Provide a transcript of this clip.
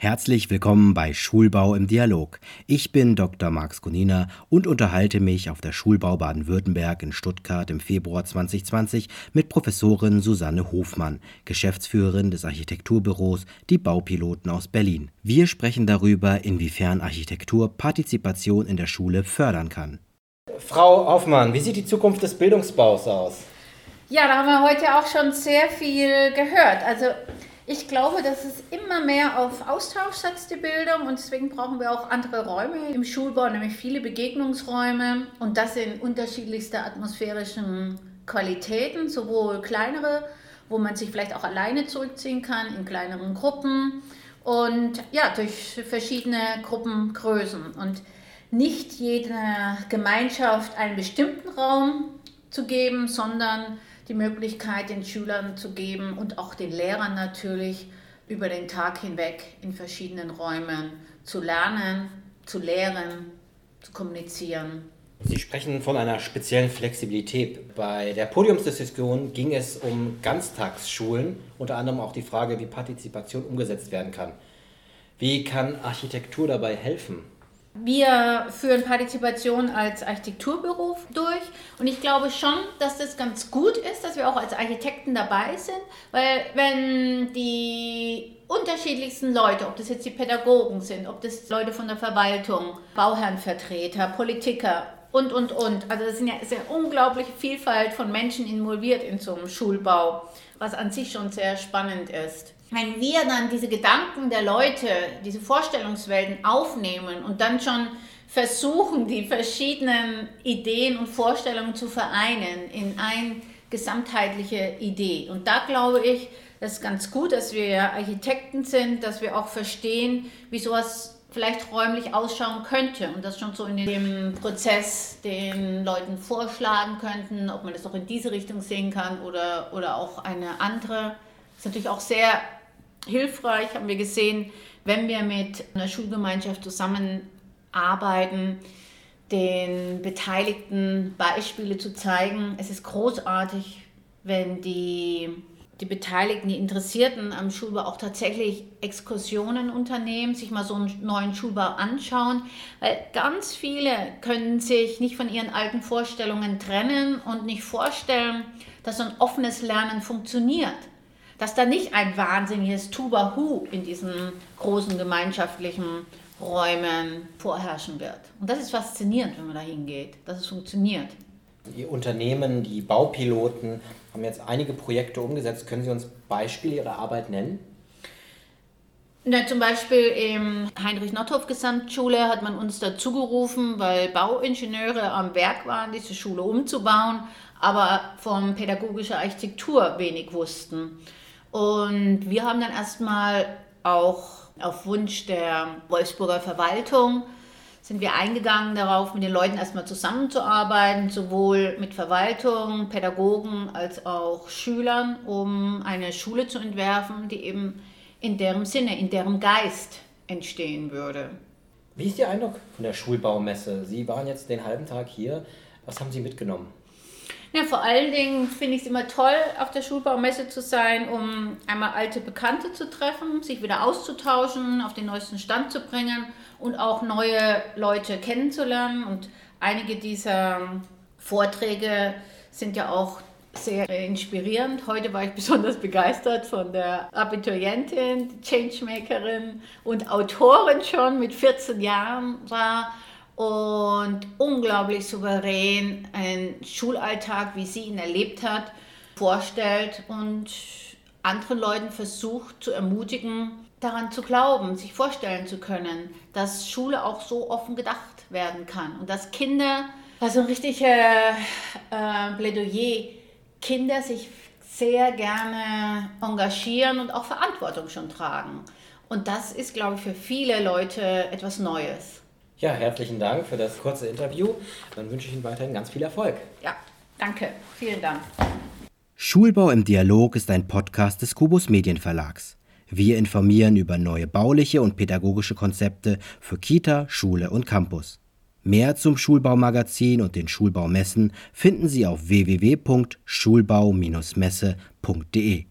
Herzlich willkommen bei Schulbau im Dialog. Ich bin Dr. Max Gunina und unterhalte mich auf der Schulbau Baden-Württemberg in Stuttgart im Februar 2020 mit Professorin Susanne Hofmann, Geschäftsführerin des Architekturbüros Die Baupiloten aus Berlin. Wir sprechen darüber, inwiefern Architektur Partizipation in der Schule fördern kann. Frau Hoffmann, wie sieht die Zukunft des Bildungsbaus aus? Ja, da haben wir heute auch schon sehr viel gehört. Also ich glaube, dass es immer mehr auf Austausch setzt, die Bildung, und deswegen brauchen wir auch andere Räume im Schulbau, nämlich viele Begegnungsräume. Und das in unterschiedlichster atmosphärischen Qualitäten, sowohl kleinere, wo man sich vielleicht auch alleine zurückziehen kann, in kleineren Gruppen. Und ja, durch verschiedene Gruppengrößen. Und nicht jede Gemeinschaft einen bestimmten Raum zu geben, sondern die Möglichkeit den Schülern zu geben und auch den Lehrern natürlich über den Tag hinweg in verschiedenen Räumen zu lernen, zu lehren, zu kommunizieren. Sie sprechen von einer speziellen Flexibilität. Bei der Podiumsdiskussion ging es um Ganztagsschulen, unter anderem auch die Frage, wie Partizipation umgesetzt werden kann. Wie kann Architektur dabei helfen? Wir führen Partizipation als Architekturbüro durch. Und ich glaube schon, dass das ganz gut ist, dass wir auch als Architekten dabei sind, weil wenn die unterschiedlichsten Leute, ob das jetzt die Pädagogen sind, ob das Leute von der Verwaltung, Bauherrenvertreter, Politiker und, und, und, also es sind ja sehr unglaubliche Vielfalt von Menschen involviert in so einem Schulbau, was an sich schon sehr spannend ist wenn wir dann diese Gedanken der Leute, diese Vorstellungswelten aufnehmen und dann schon versuchen, die verschiedenen Ideen und Vorstellungen zu vereinen in eine gesamtheitliche Idee. Und da glaube ich, das ist ganz gut, dass wir Architekten sind, dass wir auch verstehen, wie sowas vielleicht räumlich ausschauen könnte und das schon so in dem Prozess den Leuten vorschlagen könnten, ob man das auch in diese Richtung sehen kann oder, oder auch eine andere. Das ist natürlich auch sehr hilfreich, haben wir gesehen, wenn wir mit einer Schulgemeinschaft zusammenarbeiten, den Beteiligten Beispiele zu zeigen. Es ist großartig, wenn die, die Beteiligten, die Interessierten am Schulbau auch tatsächlich Exkursionen unternehmen, sich mal so einen neuen Schulbau anschauen, weil ganz viele können sich nicht von ihren alten Vorstellungen trennen und nicht vorstellen, dass so ein offenes Lernen funktioniert dass da nicht ein wahnsinniges Tuba-Hu in diesen großen gemeinschaftlichen Räumen vorherrschen wird. Und das ist faszinierend, wenn man da hingeht, dass es funktioniert. Die Unternehmen, die Baupiloten haben jetzt einige Projekte umgesetzt. Können Sie uns Beispiele Ihrer Arbeit nennen? Na, zum Beispiel im Heinrich-Nordhoff-Gesamtschule hat man uns dazu gerufen, weil Bauingenieure am Werk waren, diese Schule umzubauen, aber von pädagogischer Architektur wenig wussten. Und wir haben dann erstmal auch auf Wunsch der Wolfsburger Verwaltung sind wir eingegangen darauf, mit den Leuten erstmal zusammenzuarbeiten, sowohl mit Verwaltung, Pädagogen als auch Schülern, um eine Schule zu entwerfen, die eben in deren Sinne, in deren Geist entstehen würde. Wie ist Ihr Eindruck von der Schulbaumesse? Sie waren jetzt den halben Tag hier. Was haben Sie mitgenommen? Ja, vor allen Dingen finde ich es immer toll, auf der Schulbaumesse zu sein, um einmal alte Bekannte zu treffen, sich wieder auszutauschen, auf den neuesten Stand zu bringen und auch neue Leute kennenzulernen. Und einige dieser Vorträge sind ja auch sehr inspirierend. Heute war ich besonders begeistert von der Abiturientin, Changemakerin und Autorin schon mit 14 Jahren war und unglaublich souverän einen Schulalltag, wie sie ihn erlebt hat, vorstellt und anderen Leuten versucht zu ermutigen, daran zu glauben, sich vorstellen zu können, dass Schule auch so offen gedacht werden kann und dass Kinder, also ein richtiges äh, Plädoyer, Kinder sich sehr gerne engagieren und auch Verantwortung schon tragen. Und das ist, glaube ich, für viele Leute etwas Neues. Ja, herzlichen Dank für das kurze Interview. Dann wünsche ich Ihnen weiterhin ganz viel Erfolg. Ja, danke. Vielen Dank. Schulbau im Dialog ist ein Podcast des Kubus Medienverlags. Wir informieren über neue bauliche und pädagogische Konzepte für Kita, Schule und Campus. Mehr zum Schulbaumagazin und den Schulbaumessen finden Sie auf www.schulbau-messe.de.